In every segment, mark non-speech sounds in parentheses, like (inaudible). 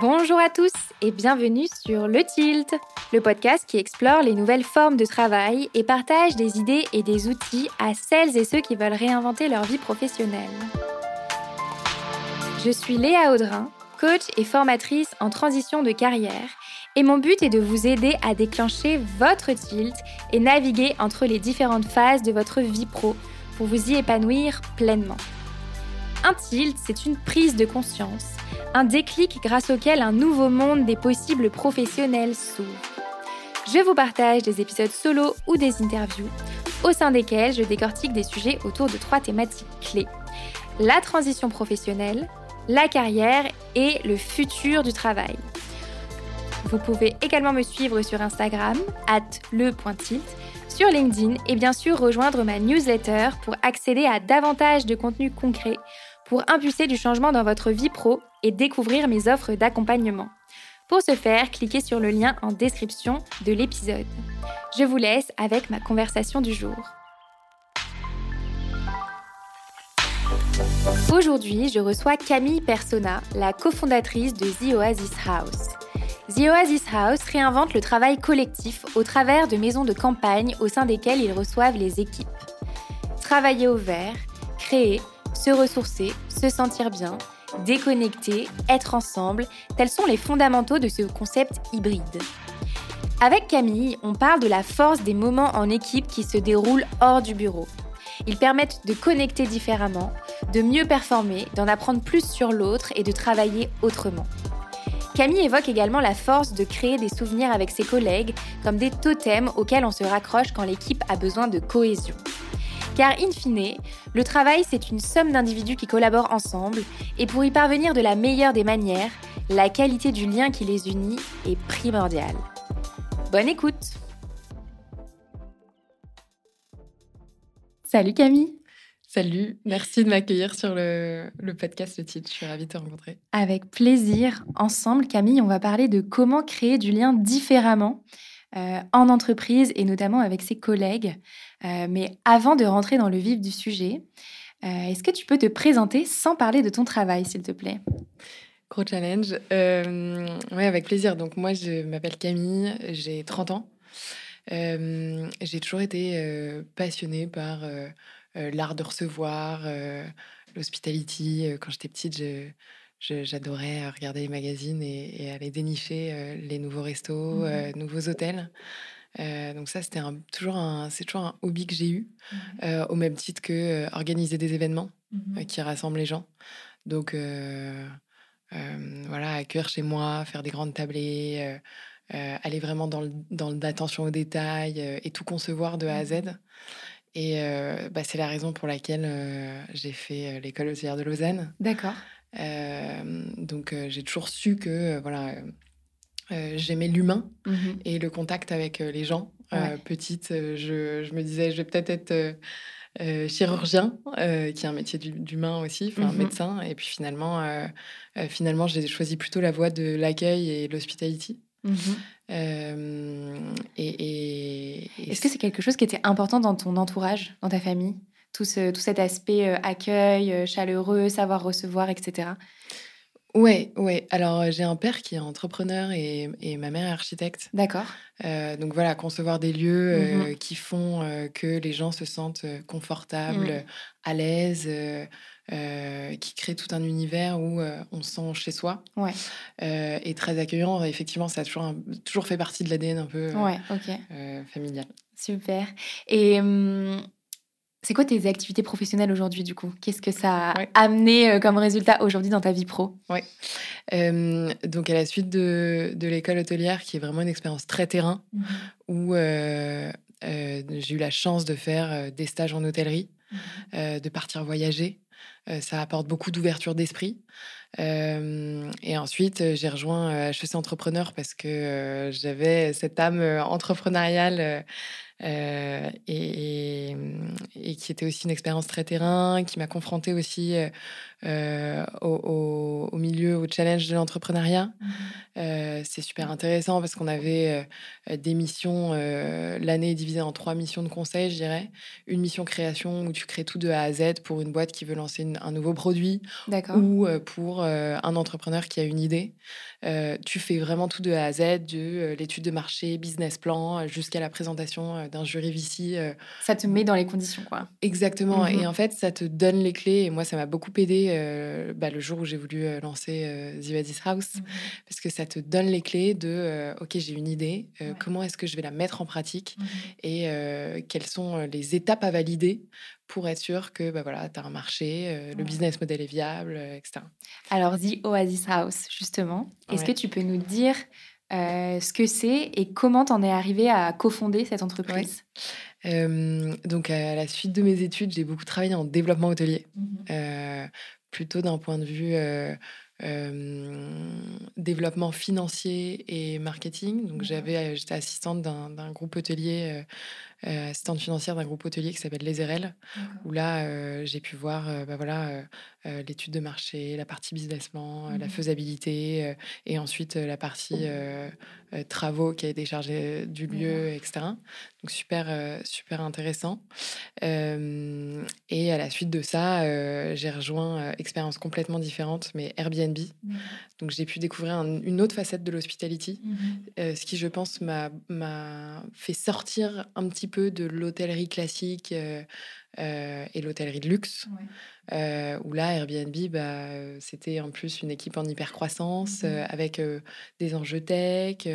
Bonjour à tous et bienvenue sur Le Tilt, le podcast qui explore les nouvelles formes de travail et partage des idées et des outils à celles et ceux qui veulent réinventer leur vie professionnelle. Je suis Léa Audrin, coach et formatrice en transition de carrière, et mon but est de vous aider à déclencher votre tilt et naviguer entre les différentes phases de votre vie pro pour vous y épanouir pleinement. Un tilt, c'est une prise de conscience, un déclic grâce auquel un nouveau monde des possibles professionnels s'ouvre. Je vous partage des épisodes solo ou des interviews, au sein desquels je décortique des sujets autour de trois thématiques clés. La transition professionnelle, la carrière et le futur du travail. Vous pouvez également me suivre sur Instagram, at sur LinkedIn et bien sûr rejoindre ma newsletter pour accéder à davantage de contenu concret pour impulser du changement dans votre vie pro et découvrir mes offres d'accompagnement. Pour ce faire, cliquez sur le lien en description de l'épisode. Je vous laisse avec ma conversation du jour. Aujourd'hui, je reçois Camille Persona, la cofondatrice de The Oasis House. The Oasis House réinvente le travail collectif au travers de maisons de campagne au sein desquelles ils reçoivent les équipes. Travailler au vert, créer, se ressourcer, se sentir bien, déconnecter, être ensemble, tels sont les fondamentaux de ce concept hybride. Avec Camille, on parle de la force des moments en équipe qui se déroulent hors du bureau. Ils permettent de connecter différemment, de mieux performer, d'en apprendre plus sur l'autre et de travailler autrement. Camille évoque également la force de créer des souvenirs avec ses collègues comme des totems auxquels on se raccroche quand l'équipe a besoin de cohésion. Car in fine, le travail, c'est une somme d'individus qui collaborent ensemble, et pour y parvenir de la meilleure des manières, la qualité du lien qui les unit est primordiale. Bonne écoute Salut Camille Salut, merci de m'accueillir sur le, podcast Le Titre. Je suis ravie de te rencontrer. Avec plaisir. Ensemble, Camille, on va parler de comment créer du lien différemment euh, en entreprise et notamment avec ses collègues. Euh, mais avant de rentrer dans le vif du sujet, euh, est-ce que tu peux te présenter sans parler de ton travail, s'il te plaît? Gros challenge. oui, avec plaisir. Donc moi, je m'appelle Camille, j'ai 30 ans. j'ai toujours été passionnée par l'art de recevoir, l'hospitality. Quand j'étais petite, j'adorais regarder les magazines et, aller dénicher les nouveaux restos, mmh nouveaux hôtels. Euh, donc ça, c'était toujours un, c'est toujours un hobby que j'ai eu, mmh euh, au même titre que euh, organiser des événements mmh qui rassemblent les gens. Donc voilà, accueillir chez moi, faire des grandes tablées, aller vraiment dans, l'attention aux détails et tout concevoir de A à Z. Et bah, c'est la raison pour laquelle j'ai fait l'école hôtelière de Lausanne. D'accord. Donc j'ai toujours su que voilà euh, j'aimais l'humain mmh et le contact avec euh, les gens. Euh, petite, je, je, me disais, je vais peut-être être, chirurgien, qui est un métier d'humain aussi, enfin mmh médecin. Et puis finalement, finalement j'ai choisi plutôt la voie de l'accueil et l'hospitality. Mmh et, Est-ce que c'est quelque chose qui était important dans ton entourage, dans ta famille? Tout, ce, tout cet aspect accueil, chaleureux, savoir recevoir, etc. Ouais, ouais. Alors, euh, j'ai un père qui est entrepreneur et, et ma mère est architecte. D'accord. Euh, donc voilà, concevoir des lieux mmh euh, qui font que les gens se sentent confortables, mmh. à l'aise, qui créent tout un univers où on se sent chez soi. Ouais. et très accueillant. Effectivement, ça a toujours, toujours fait partie de l'ADN un peu ouais, ok. familial. Super. Et hum, c'est quoi tes activités professionnelles aujourd'hui, du coup? Qu'est-ce que ça a amené euh, comme résultat aujourd'hui dans ta vie pro? Oui. donc, à la suite de, de l'école hôtelière, qui est vraiment une expérience très terrain, mmh où euh, euh, j'ai eu la chance de faire des stages en hôtellerie, mmh de partir voyager. Ça apporte beaucoup d'ouverture d'esprit. et ensuite, j'ai rejoint HEC Entrepreneur parce que j'avais cette âme entrepreneuriale euh, et, et, qui était aussi une expérience très terrain, qui m'a confrontée aussi au, au, milieu, au challenge de l'entrepreneuriat. Mmh. c'est super intéressant parce qu'on avait des missions, l'année est divisée en trois missions de conseil, je dirais. Une mission création où tu crées tout de A à Z pour une boîte qui veut lancer une un nouveau produit ou pour un entrepreneur qui a une idée. tu fais vraiment tout de A à Z, de l'étude de marché, business plan, jusqu'à la présentation d'un jury VC. Ça te met dans les conditions, quoi. Exactement. Et mhm. en fait, ça te donne les clés. Et moi, ça m'a beaucoup aidé bah, le jour où j'ai voulu lancer The Vadis House, mhm. parce que ça te donne les clés de OK, j'ai une idée, comment est-ce que je vais la mettre en pratique mhm. et quelles sont les étapes à valider pour être sûr que bah, voilà, tu as un marché, euh, le business model est viable, euh, etc. Alors, The Oasis House, justement, est-ce que tu peux nous dire euh, ce que c'est et comment tu en es arrivé à cofonder cette entreprise? Donc, à la suite de mes études, j'ai beaucoup travaillé en développement hôtelier, mmh plutôt d'un point de vue développement financier et marketing. Donc, j'avais, j'étais assistante d'un groupe hôtelier euh, assistante financière d'un groupe hôtelier qui s'appelle Les RL, où là, euh, j'ai pu voir euh, bah voilà, l'étude de marché, la partie business plan, la mmh faisabilité, et ensuite la partie travaux qui a été chargée du lieu, etc. Donc super, super intéressant. et à la suite de ça, j'ai rejoint expérience complètement différente, mais Airbnb. Donc j'ai pu découvrir une autre facette de l'hospitality, mmh ce qui, je pense, m'a fait sortir un petit peu de l'hôtellerie classique euh, euh, et l'hôtellerie de luxe, euh, où là, Airbnb, bah, c'était en plus une équipe en hyper croissance, mmh avec des enjeux tech,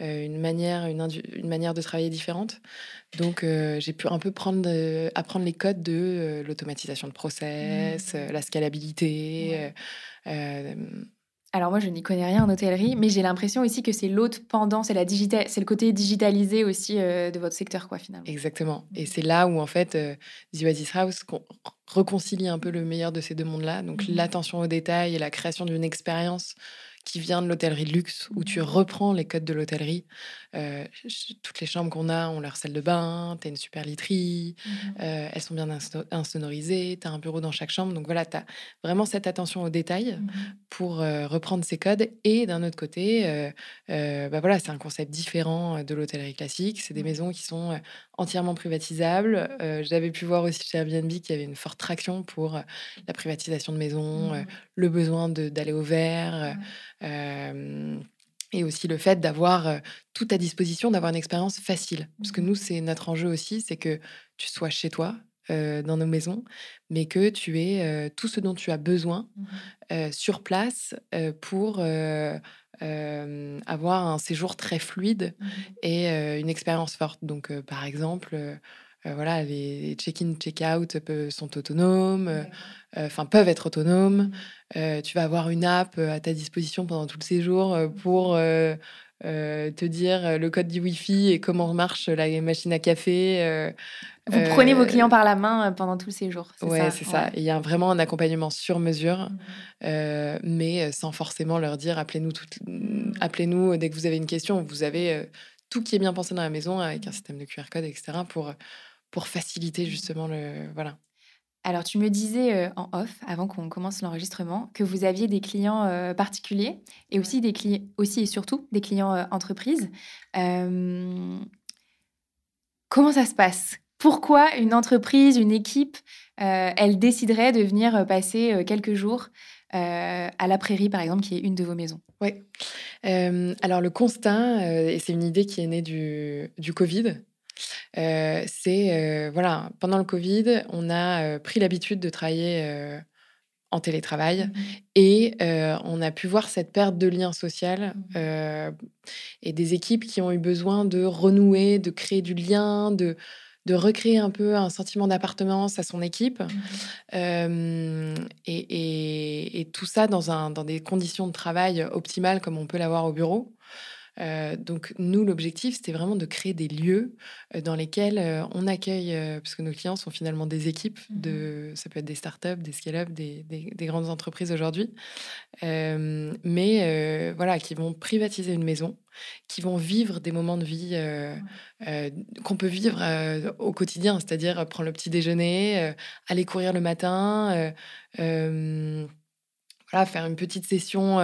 une, manière, une, une, manière de travailler différente. Donc, j'ai pu un peu prendre, apprendre les codes de l'automatisation de process, mmh. la scalabilité. Alors moi, je n'y connais rien en hôtellerie, mais j'ai l'impression aussi que c'est l'autre pendant, c'est la digital, c'est le côté digitalisé aussi euh, de votre secteur, quoi, finalement. Exactement. Et c'est là où en fait, euh, The Oasis House réconcilie un peu le meilleur de ces deux mondes-là. Donc mmh l'attention aux détails et la création d'une expérience qui vient de l'hôtellerie de luxe, où tu reprends les codes de l'hôtellerie. Euh, toutes les chambres qu'on a ont leur salle de bain, tu as une super literie, mmh euh, elles sont bien insonorisées, tu as un bureau dans chaque chambre. Donc voilà, tu as vraiment cette attention aux détails mmh pour euh, reprendre ces codes. Et d'un autre côté, bah voilà, c'est un concept différent de l'hôtellerie classique. C'est des maisons qui sont entièrement privatisables. J'avais pu voir aussi chez Airbnb qu'il y avait une forte traction pour la privatisation de maisons, mmh le besoin d'aller au vert et aussi le fait d'avoir tout à disposition, d'avoir une expérience facile. Parce que mmh nous, c'est notre enjeu aussi, c'est que tu sois chez toi, dans nos maisons, mais que tu aies tout ce dont tu as besoin mmh sur place pour avoir un séjour très fluide mmh et une expérience forte. Donc, par exemple, voilà, les check-in, check-out sont autonomes, enfin peuvent être autonomes. Euh, tu vas avoir une app euh, à ta disposition pendant tout le séjour euh, te dire le code du Wi-Fi et comment marche la machine à café. Vous prenez vos clients par la main pendant tout le séjour. Oui, c'est ça. Il y a vraiment un accompagnement sur mesure, mmh. mais sans forcément leur dire appelez-nous mmh. appelez-nous dès que vous avez une question. Vous avez tout qui est bien pensé dans la maison avec un système de QR code, etc. pour pour faciliter justement le voilà. Alors, tu me disais en off, avant qu'on commence l'enregistrement, que vous aviez des clients particuliers et aussi, des clients, aussi et surtout des clients entreprises. comment ça se passe? Pourquoi une entreprise, une équipe, elle déciderait de venir passer quelques jours à la prairie, par exemple, qui est une de vos maisons? Oui. alors, le constat, et c'est une idée qui est née du, du Covid, c'est voilà, pendant le Covid, on a pris l'habitude de travailler en télétravail mmh et on a pu voir cette perte de lien social mmh et des équipes qui ont eu besoin de renouer, de créer du lien, de de recréer un peu un sentiment d'appartenance à son équipe. Mmh et, et, tout ça dans, un, dans des conditions de travail optimales comme on peut l'avoir au bureau. Euh, donc nous, l'objectif, c'était vraiment de créer des lieux euh, dans lesquels euh, on accueille, parce que nos clients sont finalement des équipes, mmh de, ça peut être des startups, des scale-up, des, des, grandes entreprises aujourd'hui, mais voilà, qui vont privatiser une maison, qui vont vivre des moments de vie qu'on peut vivre au quotidien, c'est-à-dire prendre le petit déjeuner, aller courir le matin faire une petite session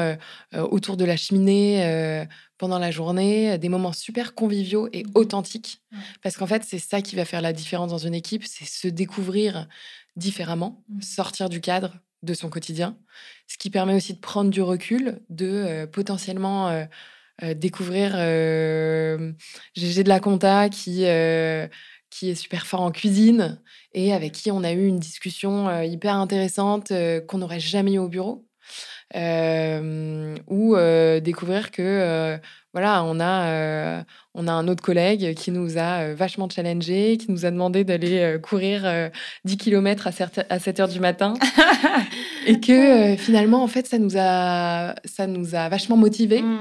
autour de la cheminée pendant la journée, des moments super conviviaux et mmh authentiques. Parce qu'en fait, c'est ça qui va faire la différence dans une équipe, c'est se découvrir différemment, mmh. sortir du cadre de son quotidien, ce qui permet aussi de prendre du recul, de potentiellement découvrir GG de la compta qui qui est super fort en cuisine et avec qui on a eu une discussion hyper intéressante qu'on n'aurait jamais eu au bureau. Ou découvrir que voilà, on a, on a un autre collègue qui nous a vachement challengé, qui nous a demandé d'aller courir 10 km à 7 heures du matin. (laughs) et que finalement, en fait, ça nous a, ça nous a vachement motivés. Mmh.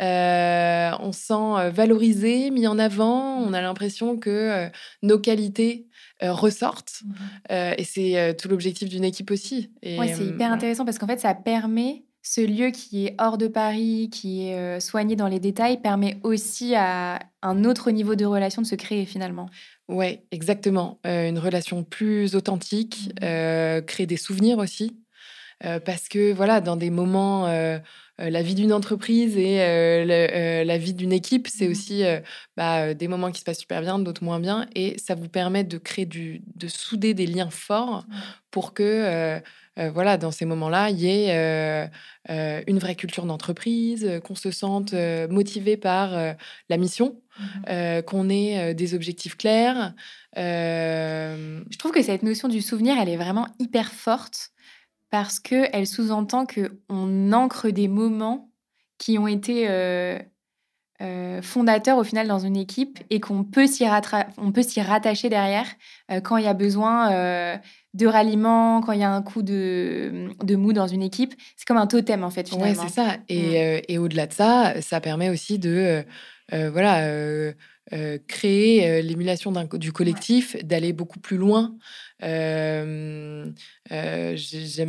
on se sent valorisé, mis en avant. On a l'impression que nos qualités ressortent. Mmh. et c'est tout l'objectif d'une équipe aussi. Oui, c'est hyper intéressant parce qu'en fait, ça permet ce lieu qui est hors de Paris, qui est euh, soigné dans les détails, permet aussi à un autre niveau de relation de se créer finalement. Oui, exactement. Euh, une relation plus authentique, mmh. euh, créer des souvenirs aussi. parce que voilà, dans des moments, la vie d'une entreprise et la vie d'une équipe, c'est mmh. aussi bah, des moments qui se passent super bien, d'autres moins bien. Et ça vous permet de créer du, de souder des liens forts mmh. pour que euh, voilà, dans ces moments-là, il y ait euh, euh, une vraie culture d'entreprise, qu'on se sente motivé par la mission, mmh qu'on ait des objectifs clairs. Je trouve que cette notion du souvenir, elle est vraiment hyper forte parce qu'elle sous-entend qu'on ancre des moments qui ont été fondateurs au final dans une équipe et qu'on peut s'y rattacher derrière quand il y a besoin de ralliement, quand il y a un coup de, de mou dans une équipe. C'est comme un totem, en fait, finalement. Oui, c'est ça. Et, mm. euh, et au-delà de ça, ça permet aussi de euh, euh, créer l'émulation du collectif, d'aller beaucoup plus loin. J'aime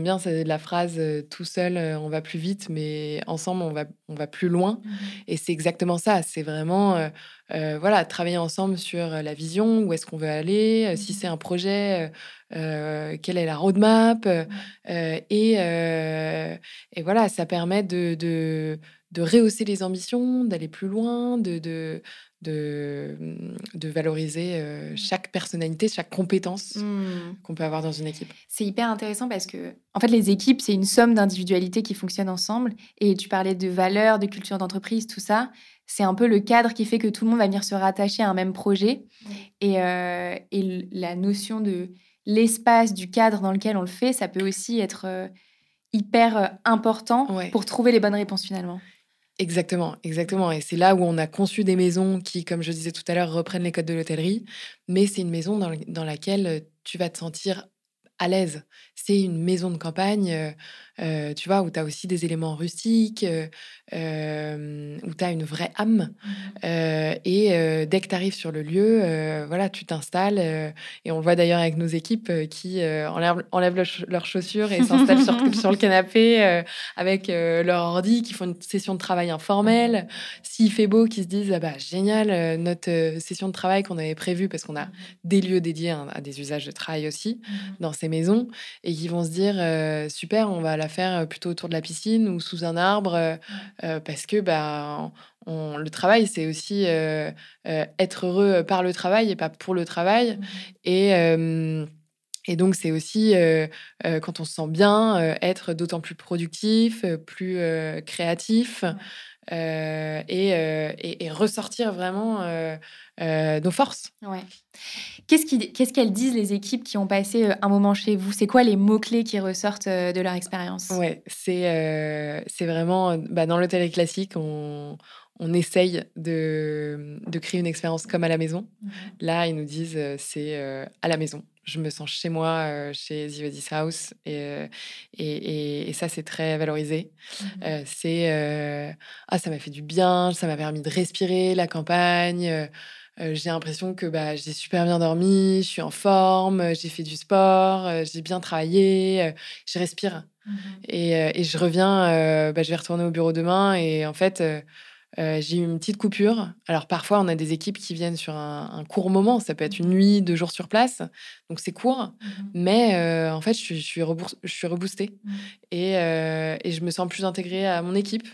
bien la phrase tout seul, on va plus vite, mais ensemble, on va, on va plus loin. Mm. Et c'est exactement ça. C'est vraiment voilà, travailler ensemble sur la vision, où est-ce qu'on veut aller, si mm. c'est un projet euh, quelle est la roadmap. Euh, et, euh, et, voilà, ça permet de, de, de rehausser les ambitions, d'aller plus loin, de, de, de, de valoriser chaque personnalité, chaque compétence mmh. qu'on peut avoir dans une équipe. C'est hyper intéressant parce que, en fait, les équipes, c'est une somme d'individualités qui fonctionnent ensemble. Et tu parlais de valeurs, de culture d'entreprise, tout ça. C'est un peu le cadre qui fait que tout le monde va venir se rattacher à un même projet. Et, et la notion de l'espace du cadre dans lequel on le fait, ça peut aussi être euh, hyper important pour trouver les bonnes réponses finalement. Exactement, exactement. Et c'est là où on a conçu des maisons qui, comme je disais tout à l'heure, reprennent les codes de l'hôtellerie, mais c'est une maison dans, laquelle euh, tu vas te sentir à l'aise. C'est une maison de campagne, tu vois, où tu as aussi des éléments rustiques, euh, où tu as une vraie âme. Mmh euh, et euh, dès que tu arrives sur le lieu, voilà, tu t'installes. et on le voit d'ailleurs avec nos équipes qui enlèvent, enlèvent leurs chaussures et s'installent sur, sur, le (laughs) canapé avec leur ordi, qui font une session de travail informelle. S'il fait beau, qui se disent ah bah, génial, notre session de travail qu'on avait prévue, parce qu'on a mmh des lieux dédiés à, des usages de travail aussi mmh dans ces maisons, et qui vont se dire super, on va la faire plutôt autour de la piscine ou sous un arbre. Euh, parce que bah, le travail, c'est aussi euh, euh, être heureux par le travail et pas pour le travail. Mmh et, et donc, c'est aussi, quand on se sent bien, être d'autant plus productif, plus créatif. Et, et, ressortir vraiment nos forces. Ouais. Qu'est-ce qu'elles disent les équipes qui ont passé un moment chez vous? C'est quoi les mots-clés qui ressortent de leur expérience? Ouais, c'est c'est vraiment, bah, dans l'hôtel classique, on, on essaye de, de, créer une expérience comme à la maison. Mmh Là, ils nous disent c'est à la maison je me sens chez moi, euh, chez The House, euh, et, et, ça, c'est très valorisé. Mmh euh, c'est ah, ça m'a fait du bien, ça m'a permis de respirer la campagne. j'ai l'impression que bah, j'ai super bien dormi, je suis en forme, j'ai fait du sport, j'ai bien travaillé, je respire. Mmh et, et, je reviens, bah, je vais retourner au bureau demain, et en fait, euh, j'ai eu une petite coupure. Alors parfois, on a des équipes qui viennent sur un, court moment. Ça peut être une nuit, deux jours sur place. Donc c'est court. Mmh Mais euh, en fait, je suis, je suis, je suis reboostée. Mmh. Et, euh, et, je me sens plus intégrée à mon équipe.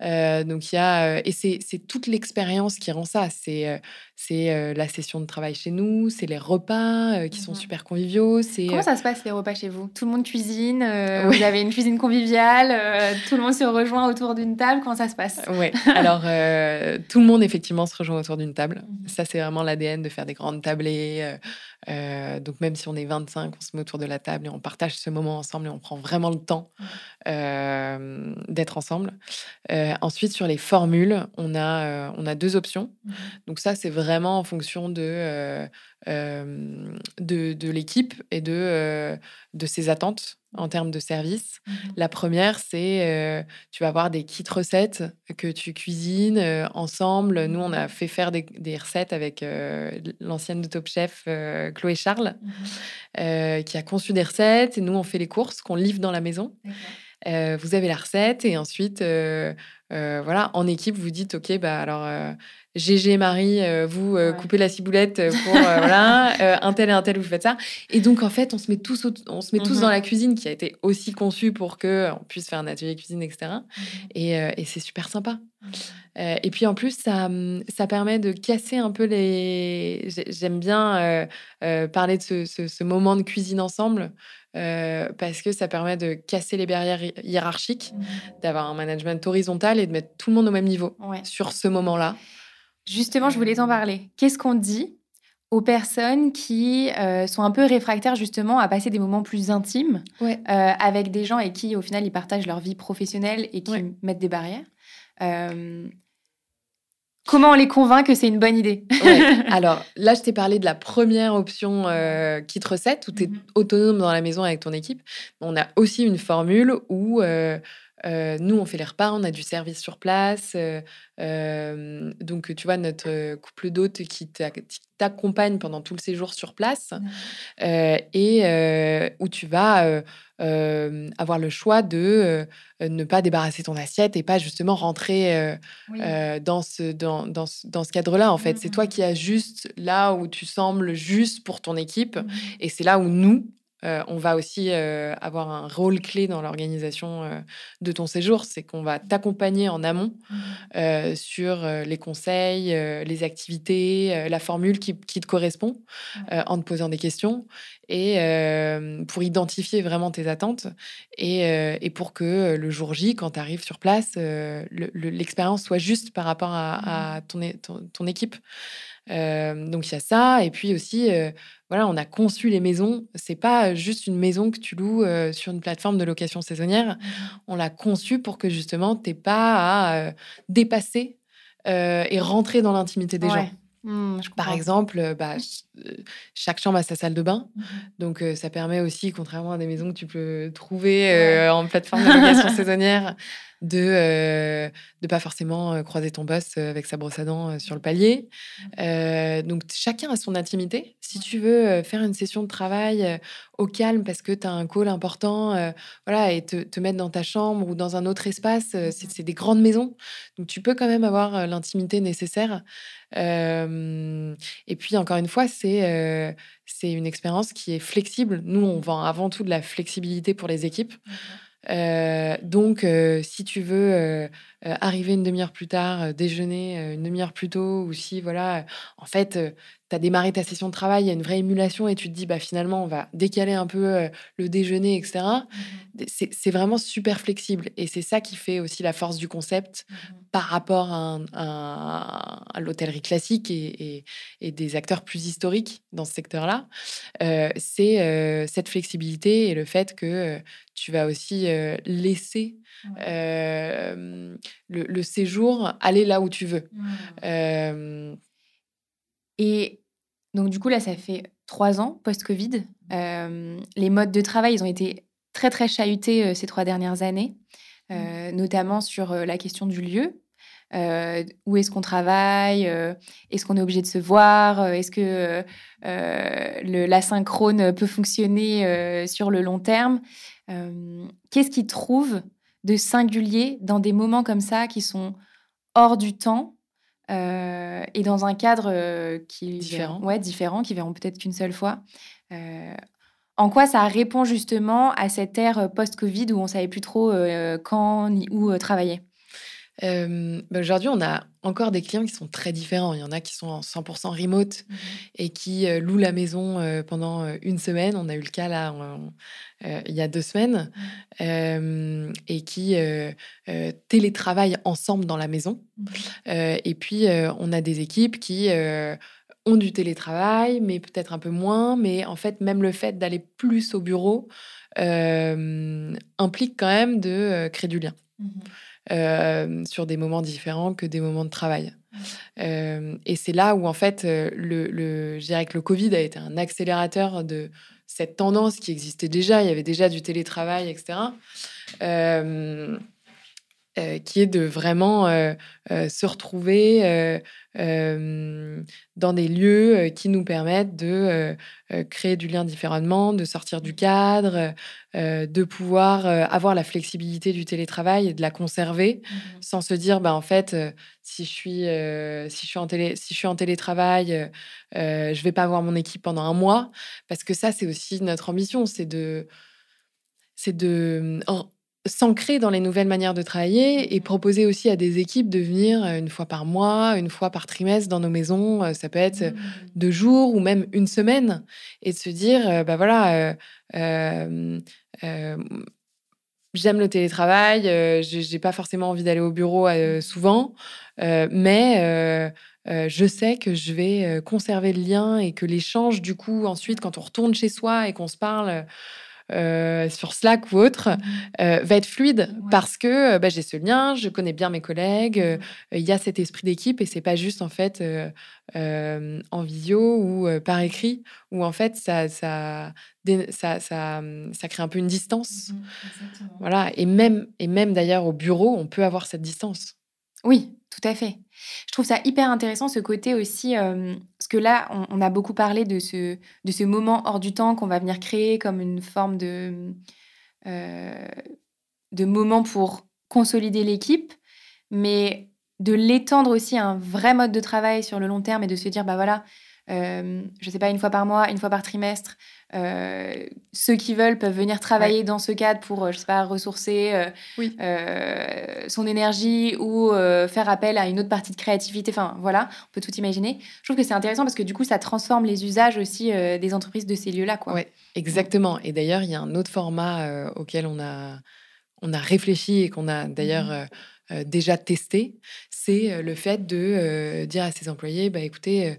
donc il y a et c'est toute l'expérience qui rend ça. C'est c'est la session de travail chez nous, c'est les repas qui sont mmh super conviviaux. Comment ça se passe les repas chez vous? Tout le monde cuisine, (laughs) vous avez une cuisine conviviale, tout le monde se rejoint autour d'une table. Comment ça se passe? Oui, alors tout le monde effectivement se rejoint autour d'une table. Mmh ça, c'est vraiment l'ADN de faire des grandes tablées. donc même si on est 25, on se met autour de la table et on partage ce moment ensemble et on prend vraiment le temps d'être ensemble. ensuite, sur les formules, on a, on a deux options. Mmh donc ça, c'est vraiment en fonction de, de, de l'équipe et de, de ses attentes en termes de service. Mmh la première, c'est tu vas avoir des kits recettes que tu cuisines ensemble. Nous, on a fait faire des, des recettes avec l'ancienne de Top Chef, Chloé Charles, mmh qui a conçu des recettes. Et nous, on fait les courses qu'on livre dans la maison. vous avez la recette et ensuite, voilà, en équipe, vous dites, OK, bah alors GG Marie, euh, vous euh, coupez la ciboulette euh, pour voilà, (laughs) un tel et un tel, vous faites ça. Et donc en fait, on se met tous, on se met tous dans mhm. la cuisine qui a été aussi conçue pour que on puisse faire un atelier cuisine, etc. Mhm. Et, et c'est super sympa. Mhm. et puis en plus, ça, ça permet de casser un peu les. J'aime bien parler de ce, ce, moment de cuisine ensemble. parce que ça permet de casser les barrières hiérarchiques, d'avoir un management horizontal et de mettre tout le monde au même niveau sur ce moment-là. Justement, je voulais t'en parler. Qu'est-ce qu'on dit aux personnes qui euh, sont un peu réfractaires justement à passer des moments plus intimes euh, avec des gens et qui au final ils partagent leur vie professionnelle et qui mettent des barrières? Euh, Comment on les convainc que c'est une bonne idée? (laughs) Alors là, je t'ai parlé de la première option kit recette où tu es mhm. autonome dans la maison avec ton équipe. On a aussi une formule où nous, on fait les repas, on a du service sur place. donc, tu vois, notre couple d'hôtes qui t'accompagne pendant tout le séjour sur place et où tu vas avoir le choix de ne pas débarrasser ton assiette et pas justement rentrer dans ce, dans, dans ce, cadre-là. En fait, c'est toi mmh. qui ajustes là où tu sembles juste pour ton équipe mmh. et c'est là où nous, euh, on va aussi euh, avoir un rôle clé dans l'organisation euh, de ton séjour, c'est qu'on va t'accompagner en amont mmh. sur les conseils, les activités, la formule qui, te correspond, en te posant des questions et pour identifier vraiment tes attentes et, pour que le jour J, quand tu arrives sur place, l'expérience soit juste par rapport à, mmh. ton, équipe. donc il y a ça, et puis aussi voilà, on a conçu les maisons. C'est pas juste une maison que tu loues euh, sur une plateforme de location saisonnière. Mmh. On l'a conçu pour que justement tu pas à euh, dépasser euh, et rentrer dans l'intimité des gens. Mmh, Par exemple, bah, chaque chambre a sa salle de bain. Mmh Donc, ça permet aussi, contrairement à des maisons que tu peux trouver en plateforme de location saisonnière, de ne euh, pas forcément croiser ton boss avec sa brosse à dents sur le palier. donc chacun a son intimité. Si tu veux faire une session de travail au calme parce que tu as un call important, voilà, et te, te, mettre dans ta chambre ou dans un autre espace, c'est des grandes maisons. Donc tu peux quand même avoir l'intimité nécessaire. et puis encore une fois, c'est c'est une expérience qui est flexible. Nous, on vend avant tout de la flexibilité pour les équipes. Euh, donc, euh, si tu veux euh, arriver une demi-heure plus tard, déjeuner une demi-heure plus tôt, ou si, voilà, en fait, tu as démarré ta session de travail, il y a une vraie émulation et tu te dis, bah, finalement, on va décaler un peu le déjeuner, etc. Mmh c'est vraiment super flexible. Et c'est ça qui fait aussi la force du concept mmh par rapport à, l'hôtellerie classique et, des acteurs plus historiques dans ce secteur-là. c'est cette flexibilité et le fait que tu vas aussi laisser le, séjour aller là où tu veux. Mmh. et donc, du coup, là, ça fait trois ans post-Covid. les modes de travail, ils ont été très, très chahutés ces trois dernières années, mmh. notamment sur la question du lieu. où est-ce qu'on travaille Est-ce qu'on est obligé de se voir Est-ce que l'asynchrone peut fonctionner sur le long terme Qu'est-ce qu'ils trouvent de singulier dans des moments comme ça qui sont hors du temps euh, et dans un cadre euh, qui différent, ouais, différent, qui verront peut-être qu'une seule fois. Euh, en quoi ça répond justement à cette ère post-Covid où on savait plus trop quand ni où travailler? Bah, Aujourd'hui, on a encore des clients qui sont très différents. Il y en a qui sont en 100% remote mmh et qui louent la maison pendant une semaine. On a eu le cas là il y a deux semaines et qui télétravaillent ensemble dans la maison. Mmh et puis, on a des équipes qui ont du télétravail, mais peut-être un peu moins. Mais en fait, même le fait d'aller plus au bureau implique quand même de créer du lien. Euh, sur des moments différents que des moments de travail. Euh, et c'est là où, en fait, euh, le, le, je dirais que le Covid a été un accélérateur de cette tendance qui existait déjà. Il y avait déjà du télétravail, etc. Euh, qui est de vraiment euh, euh, se retrouver dans des lieux qui nous permettent de créer du lien différemment, de sortir du cadre, de pouvoir avoir la flexibilité du télétravail et de la conserver mmh sans se dire, bah, en fait, si, je suis, si, je suis en télé, si je suis en télétravail, je vais pas avoir mon équipe pendant un mois. Parce que ça, c'est aussi notre ambition, c'est de c'est de s'ancrer dans les nouvelles manières de travailler et proposer aussi à des équipes de venir euh, une fois par mois, une fois par trimestre dans nos maisons. Euh, ça peut être mmh. deux jours ou même une semaine et de se dire, euh, bah voilà, j'aime le télétravail, j'ai pas forcément envie d'aller au bureau souvent, mais je sais que je vais conserver le lien et que l'échange, du coup, ensuite, quand on retourne chez soi et qu'on se parle, euh, sur Slack ou autre, mmh. euh, va être fluide parce que euh, bah, j'ai ce lien, je connais bien mes collègues, mmh. il y a cet esprit d'équipe et c'est pas juste en fait en visio ou par écrit où en fait ça ça, ça, ça, ça crée un peu une distance. Mmh, voilà et même et même d'ailleurs au bureau on peut avoir cette distance. Oui, tout à fait. Je trouve ça hyper intéressant ce côté aussi, parce que là, on, a beaucoup parlé de ce, de ce moment hors du temps qu'on va venir créer comme une forme de, de moment pour consolider l'équipe, mais de l'étendre aussi à un vrai mode de travail sur le long terme et de se dire, bah voilà, je ne sais pas, une fois par mois, une fois par trimestre, euh, ceux qui veulent peuvent venir travailler dans ce cadre pour, euh, je sais pas, ressourcer euh, son énergie ou faire appel à une autre partie de créativité. Enfin, voilà, on peut tout imaginer. Je trouve que c'est intéressant parce que du coup, ça transforme les usages aussi des entreprises de ces lieux-là. Oui, exactement. Et d'ailleurs, il y a un autre format auquel on a, on a réfléchi et qu'on a d'ailleurs mmh. déjà testé. C'est le fait de dire à ses employés, bah, écoutez,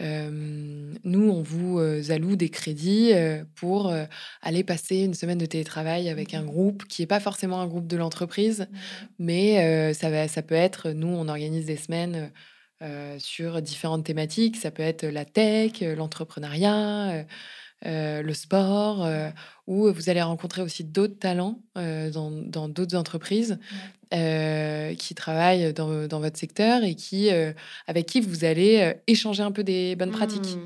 nous, on vous alloue des crédits pour aller passer une semaine de télétravail avec un groupe qui n'est pas forcément un groupe de l'entreprise, mais ça, va, ça peut être, nous, on organise des semaines sur différentes thématiques. Ça peut être la tech, l'entrepreneuriat. le sport, où vous allez rencontrer aussi d'autres talents dans d'autres entreprises euh, qui travaillent dans, dans, votre secteur et qui, euh, avec qui vous allez euh, échanger un peu des bonnes pratiques.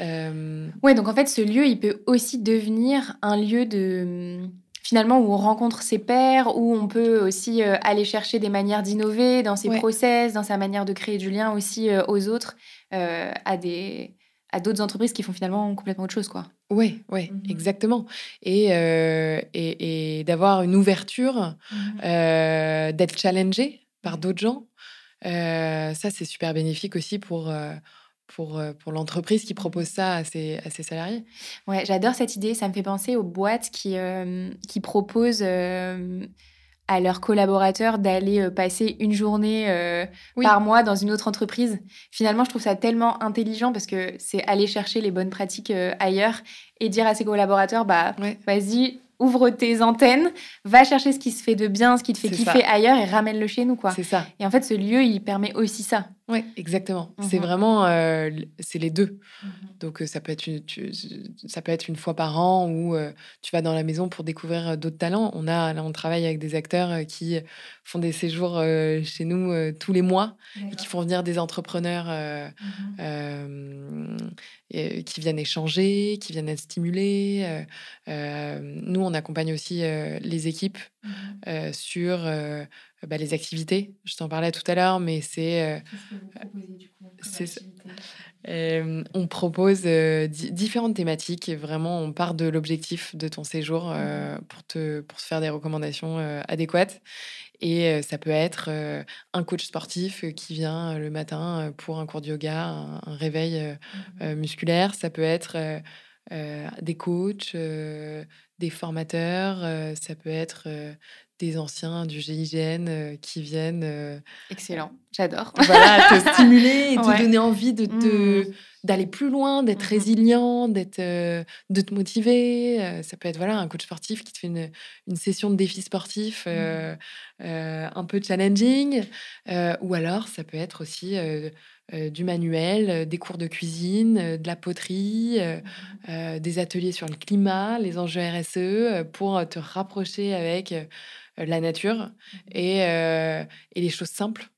Mmh. Oui, donc en fait, ce lieu, il peut aussi devenir un lieu de finalement où on rencontre ses pairs, où on peut aussi aller chercher des manières d'innover dans ses process, dans sa manière de créer du lien aussi aux autres, à des à d'autres entreprises qui font finalement complètement autre chose, quoi. Oui, oui, mmh exactement. Et, euh, et, et d'avoir une ouverture, mmh euh, d'être challengé par d'autres gens, euh, ça, c'est super bénéfique aussi pour, pour, pour l'entreprise qui propose ça à ses, à ses salariés. Ouais, j'adore cette idée. Ça me fait penser aux boîtes qui, qui proposent à leurs collaborateurs d'aller euh, passer une journée euh, par mois dans une autre entreprise. Finalement, je trouve ça tellement intelligent parce que c'est aller chercher les bonnes pratiques euh, ailleurs et dire à ses collaborateurs, bah, vas-y, ouvre tes antennes, va chercher ce qui se fait de bien, ce qui te fait kiffer ailleurs et ramène-le chez nous, quoi. C'est ça. Et en fait, ce lieu, il permet aussi ça. Oui, exactement. C'est mhm. vraiment, euh, c'est les deux. Mhm. Donc euh, ça peut être une, ça peut être une fois par an où euh, tu vas dans la maison pour découvrir d'autres talents. On a, là, on travaille avec des acteurs qui font des séjours chez nous tous les mois et qui font venir des entrepreneurs mhm. qui viennent échanger, qui viennent être stimulés. nous, on accompagne aussi les équipes sur bah, les activités. Je t'en parlais tout à l'heure, mais c'est. Euh, on propose euh, différentes thématiques et vraiment on part de l'objectif de ton séjour euh, pour, te, pour faire des recommandations adéquates. Et ça peut être un coach sportif qui vient le matin pour un cours de yoga, un, réveil mmh musculaire. Ça peut être des coachs, des formateurs. ça peut être des anciens du GIGN qui viennent. Excellent, j'adore. (laughs) Voilà, te stimuler et te donner envie de te. Mmh d'aller plus loin, d'être mmh résilient, d'être, de te motiver. ça peut être voilà un coach sportif qui te fait une, une session de défi sportif mmh un peu challenging, ou alors ça peut être aussi du manuel, des cours de cuisine, de la poterie, des ateliers sur le climat, les enjeux RSE, pour te rapprocher avec la nature et, et les choses simples.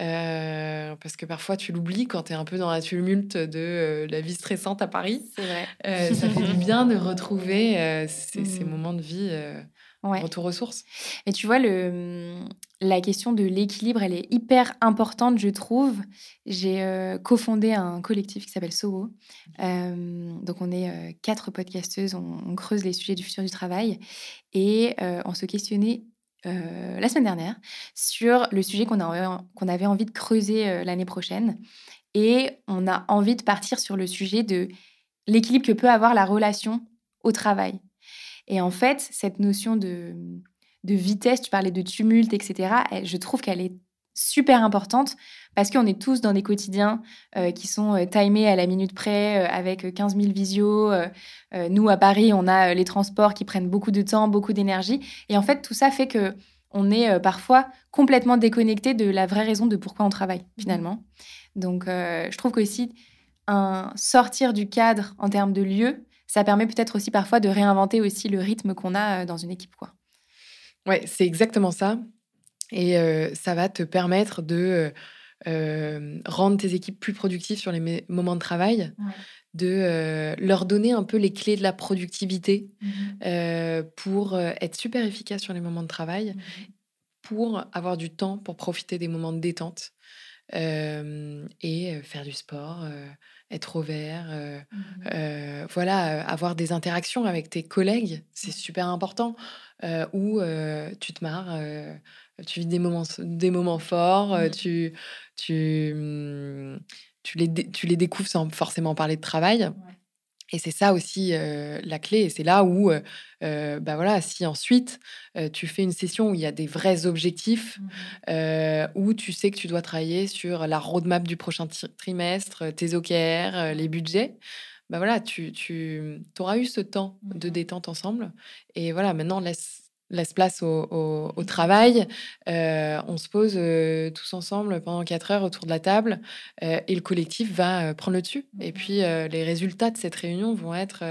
Euh, parce que parfois tu l'oublies quand tu es un peu dans la tumulte de euh, la vie stressante à Paris. C'est vrai. Euh, ça fait du bien de retrouver ces, ces, (laughs) mmh. moments de vie. Retour aux sources. Et tu vois, le, la question de l'équilibre, elle est hyper importante, je trouve. J'ai cofondé un collectif qui s'appelle SOWO. donc, on est quatre podcasteuses, on, on, creuse les sujets du futur du travail et on se questionnait euh, la semaine dernière sur le sujet qu'on qu'on avait envie de creuser euh, l'année prochaine. Et on a envie de partir sur le sujet de l'équilibre que peut avoir la relation au travail. Et en fait, cette notion de, de vitesse, tu parlais de tumulte, etc., je trouve qu'elle est super importante parce qu'on est tous dans des quotidiens euh, qui sont euh, timés à la minute près, euh, avec 15 000 visios. nous, à Paris, on a les transports qui prennent beaucoup de temps, beaucoup d'énergie. Et en fait, tout ça fait que on est parfois complètement déconnecté de la vraie raison de pourquoi on travaille, mmh. finalement. Donc, je trouve qu'aussi, un sortir du cadre en termes de lieu, ça permet peut-être aussi parfois de réinventer aussi le rythme qu'on a dans une équipe. Quoi. Ouais, c'est exactement ça. Et ça va te permettre de rendre tes équipes plus productives sur les moments de travail, de leur donner un peu les clés de la productivité mmh pour être super efficace sur les moments de travail, mmh pour avoir du temps pour profiter des moments de détente et faire du sport être ouvert, mmh voilà, avoir des interactions avec tes collègues, c'est super important, où tu te marres, tu vis des moments, des moments forts, mmh. tu, tu, mmh, tu, les, tu les découvres sans forcément parler de travail. Et c'est ça aussi la clé. Et c'est là où, bah voilà, si ensuite tu fais une session où il y a des vrais objectifs, mmh où tu sais que tu dois travailler sur la roadmap du prochain trimestre, tes OKR, les budgets, bah voilà, tu, tu auras eu ce temps de détente ensemble. Et voilà, maintenant, laisse laisse place au, travail. Euh, on se pose euh, tous ensemble pendant quatre heures autour de la table euh, et le collectif va prendre le dessus. Et puis les résultats de cette réunion vont être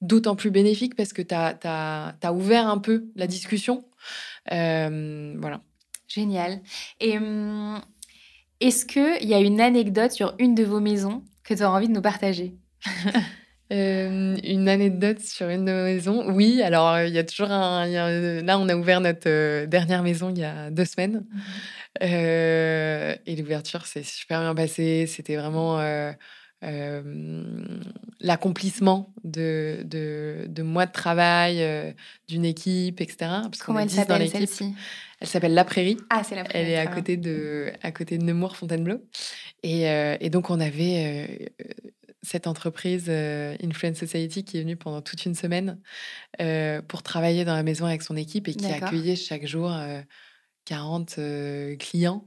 d'autant plus bénéfiques parce que tu as, ouvert un peu la discussion. voilà. Génial. Et hum, est-ce qu'il y a une anecdote sur une de vos maisons que tu as envie de nous partager? (laughs) Euh, une anecdote sur une maison. Oui, alors euh, il y a toujours un. là, on a ouvert notre euh, dernière maison il y a deux semaines. Mmh et l'ouverture s'est super bien passée. C'était vraiment l'accomplissement de, de, de, mois de travail, d'une équipe, etc. Parce Comment elle s'appelle celle-ci? Elle s'appelle La Prairie. Ah, c'est La Prairie. Elle est à côté de, à côté de Nemours, Fontainebleau. Et, et donc, on avait cette entreprise euh, Influence Society qui est venue pendant toute une semaine euh, pour travailler dans la maison avec son équipe et qui accueillait chaque jour 40 euh, clients.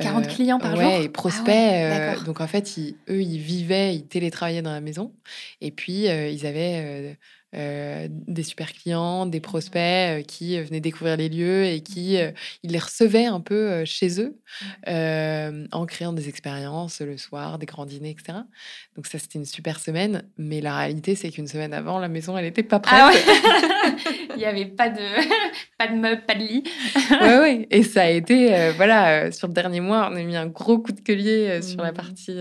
40 clients par jour? et ah prospects. donc en fait, eux, ils vivaient, ils télétravaillaient dans la maison. Et puis, ils avaient euh, des super clients, des prospects euh, qui euh, venaient découvrir les lieux et qui ils les recevaient un peu chez eux en créant des expériences le soir, des grands dîners, etc. Donc ça, c'était une super semaine. Mais la réalité, c'est qu'une semaine avant, la maison, elle n'était pas ah prête. (laughs) (laughs) Il n'y avait pas de, (laughs) pas de meubles, pas de lit. ouais, ouais. Et ça a été, voilà, sur le dernier mois, on a mis un gros coup de collier sur la mmh. partie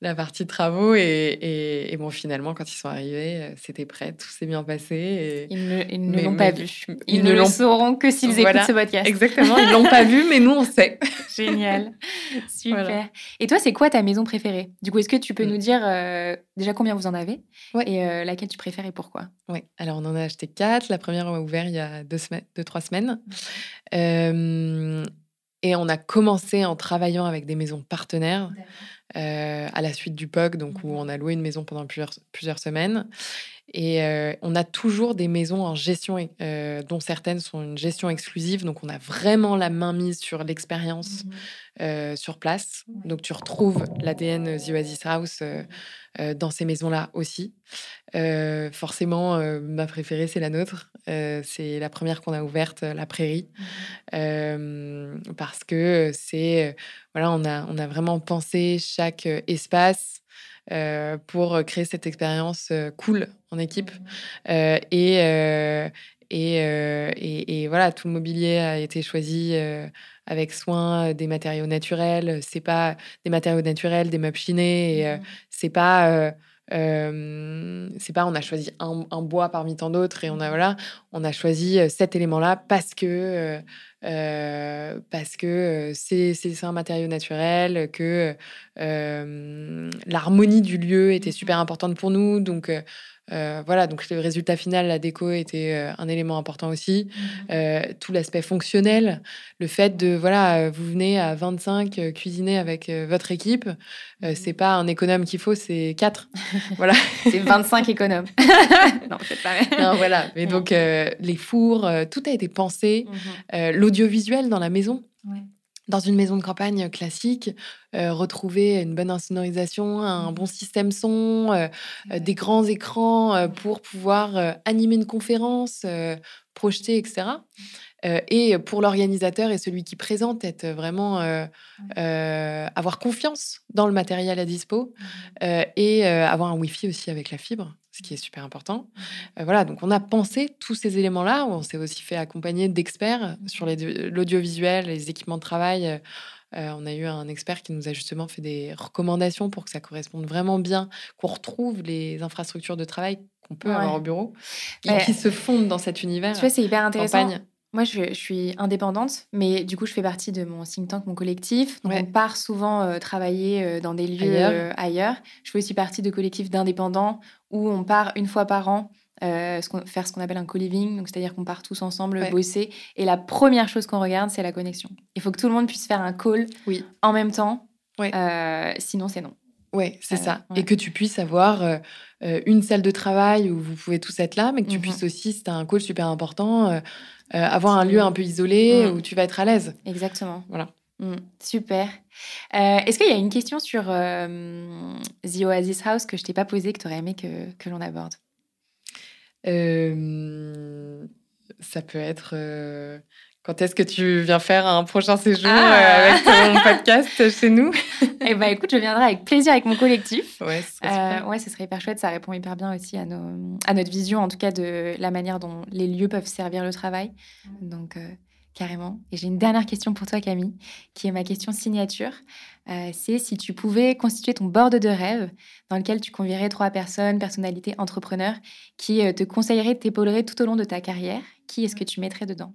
la partie travaux. Et, et, bon, finalement, quand ils sont arrivés, euh, c'était prêt, tout s'est bien passé. Ils ne, l'ont pas vu. Ils, ne le sauront que s'ils écoutent ce podcast. Exactement, ils l'ont pas vu, mais nous, on sait. (laughs) Génial. Super. Et toi, c'est quoi ta maison préférée? Du coup, est-ce que tu peux mm. nous dire euh, déjà combien vous en avez et euh, laquelle tu préfères et pourquoi? Oui, alors on en a acheté quatre. La première, a ouvert il y a deux, semaines, deux trois semaines. Euh, et on a commencé en travaillant avec des maisons partenaires euh, à la suite du POC, donc où on a loué une maison pendant plusieurs, plusieurs semaines. Et euh, on a toujours des maisons en gestion, euh, dont certaines sont une gestion exclusive. Donc, on a vraiment la main mise sur l'expérience mmh sur place. Donc, tu retrouves l'ADN The Oasis House dans ces maisons-là aussi. forcément, ma préférée, c'est la nôtre. c'est la première qu'on a ouverte, la Prairie. Mmh parce que c'est. Voilà, on a, on a vraiment pensé chaque espace euh, pour créer cette expérience euh, cool en équipe. Euh, et, et, et, voilà, tout le mobilier a été choisi avec soin, des matériaux naturels. C'est pas des matériaux naturels, des meubles chinés. Mmh. c'est pas c'est pas on a choisi un, bois parmi tant d'autres et on a voilà on a choisi cet élément là parce que parce que c'est un matériau naturel que l'harmonie du lieu était super mmh importante pour nous. Donc euh, voilà, donc le résultat final, la déco était euh, un élément important aussi. Mmh euh, tout l'aspect fonctionnel, le fait de, voilà, vous venez à 25 cuisiner avec votre équipe, mmh c'est pas un économe qu'il faut, c'est 4. (laughs) voilà. c'est 25 économes. (laughs) non, c'est pas Non, voilà. Mais donc, les fours, tout a été pensé. Mmh l'audiovisuel dans la maison. Ouais dans une maison de campagne classique, euh, retrouver une bonne insonorisation, un bon système son, euh, euh, des grands écrans pour pouvoir animer une conférence, projeter, etc. et pour l'organisateur et celui qui présente, être vraiment avoir confiance dans le matériel à dispo et avoir un Wi-Fi aussi avec la fibre ce qui est super important. Mmh. voilà, donc on a pensé tous ces éléments-là. On s'est aussi fait accompagner d'experts sur l'audiovisuel, les équipements de travail. On a eu un expert qui nous a justement fait des recommandations pour que ça corresponde vraiment bien, qu'on retrouve les infrastructures de travail qu'on peut avoir au bureau et qui se fondent dans cet univers. Tu vois, c'est hyper intéressant. Moi, je, suis indépendante, mais du coup, je fais partie de mon think tank, mon collectif. Donc, on part souvent euh, travailler euh, dans des lieux euh, ailleurs. Je fais aussi partie de collectifs d'indépendants où on part une fois par an faire ce qu'on appelle un co-living. Donc, c'est-à-dire qu'on part tous ensemble bosser. Et la première chose qu'on regarde, c'est la connexion. Il faut que tout le monde puisse faire un call oui. en même temps. sinon, c'est non. Oui, c'est ça. Et que tu puisses avoir une salle de travail où vous pouvez tous être là, mais que tu mmh puisses aussi, si tu as un call super important, euh, avoir un lieu un peu isolé mm. où tu vas être à l'aise. Exactement. Voilà. Mm. Super. Euh, est-ce qu'il y a une question sur euh, The Oasis House que je t'ai pas posée, que tu aurais aimé que, que l'on aborde? Ça peut être quand est-ce que tu viens faire un prochain séjour ah. avec ton podcast chez nous? (laughs) Eh bien, écoute, je viendrai avec plaisir avec mon collectif. Ouais, ce serait, ouais, ce serait hyper chouette. Ça répond hyper bien aussi à, nos, à notre vision, en tout cas, de la manière dont les lieux peuvent servir le travail. Donc, carrément. Et j'ai une dernière question pour toi, Camille, qui est ma question signature. c'est si tu pouvais constituer ton board de rêve dans lequel tu convierais trois personnes, personnalités, entrepreneurs, qui te conseilleraient, t'épauleraient tout au long de ta carrière, qui est-ce que tu mettrais dedans?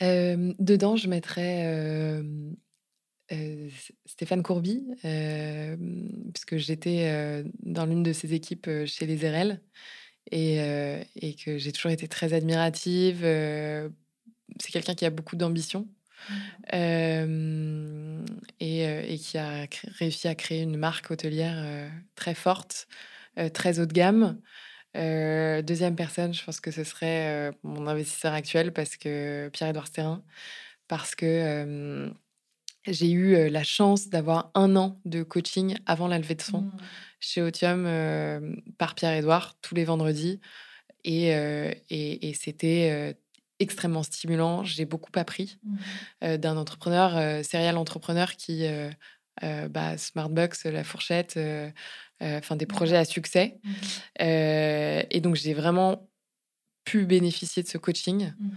Dedans, je mettrais Stéphane Courby, puisque j'étais dans l'une de ses équipes chez les RL et que j'ai toujours été très admirative. C'est quelqu'un qui a beaucoup d'ambition. Mmh. et, et, qui a réussi à créer une marque hôtelière très forte, très haut de gamme, euh, deuxième personne, je pense que ce serait euh, mon investisseur actuel, parce que Pierre-Édouard Sterrin, parce que j'ai eu la chance d'avoir un an de coaching avant la levée de fonds mmh. chez Otium par Pierre-Édouard tous les vendredis. Et, et, c'était extrêmement stimulant. J'ai beaucoup appris mmh. d'un entrepreneur, serial entrepreneur qui, bah, Smartbox, La Fourchette, euh, enfin des projets à succès. Mmh. Euh, et donc j'ai vraiment pu bénéficier de ce coaching. Mmh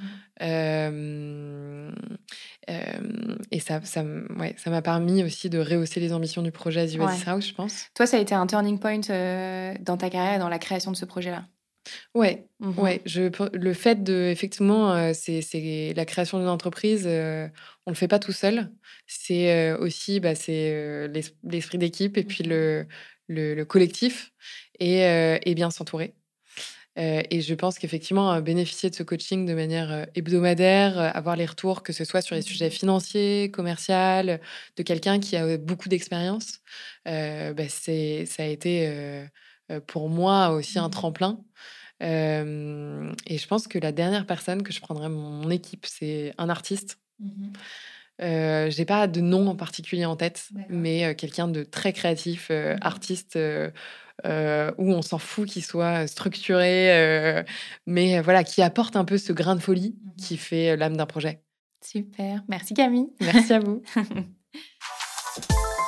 et ça, ça, ouais, ça m'a permis aussi de rehausser les ambitions du projet The ouais. House, je pense. Toi, ça a été un turning point dans ta carrière, dans la création de ce projet-là? Ouais, mmh ouais. Je, le fait de, effectivement, c'est la création d'une entreprise, on le fait pas tout seul. C'est aussi, bah, c'est l'esprit d'équipe et puis mmh le, le, le collectif et, et bien s'entourer. Euh, et je pense qu'effectivement, bénéficier de ce coaching de manière hebdomadaire, avoir les retours, que ce soit sur les mmh sujets financiers, commerciaux, de quelqu'un qui a beaucoup d'expérience, bah, ça a été pour moi aussi un mmh tremplin. et je pense que la dernière personne que je prendrais mon équipe, c'est un artiste. Mmh euh, j'ai pas de nom en particulier en tête, mais quelqu'un de très créatif, artiste, euh, où on s'en fout qu'il soit structuré, euh, mais voilà, qui apporte un peu ce grain de folie mmh qui fait euh, l'âme d'un projet. Super, merci Camille. Merci à (laughs) vous.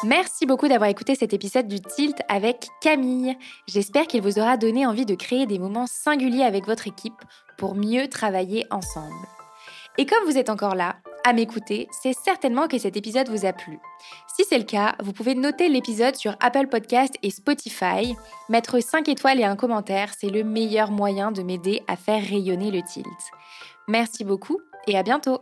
Merci beaucoup d'avoir écouté cet épisode du Tilt avec Camille. J'espère qu'il vous aura donné envie de créer des moments singuliers avec votre équipe pour mieux travailler ensemble. Et comme vous êtes encore là, à m'écouter, c'est certainement que cet épisode vous a plu. Si c'est le cas, vous pouvez noter l'épisode sur Apple Podcast et Spotify. Mettre 5 étoiles et un commentaire, c'est le meilleur moyen de m'aider à faire rayonner le tilt. Merci beaucoup et à bientôt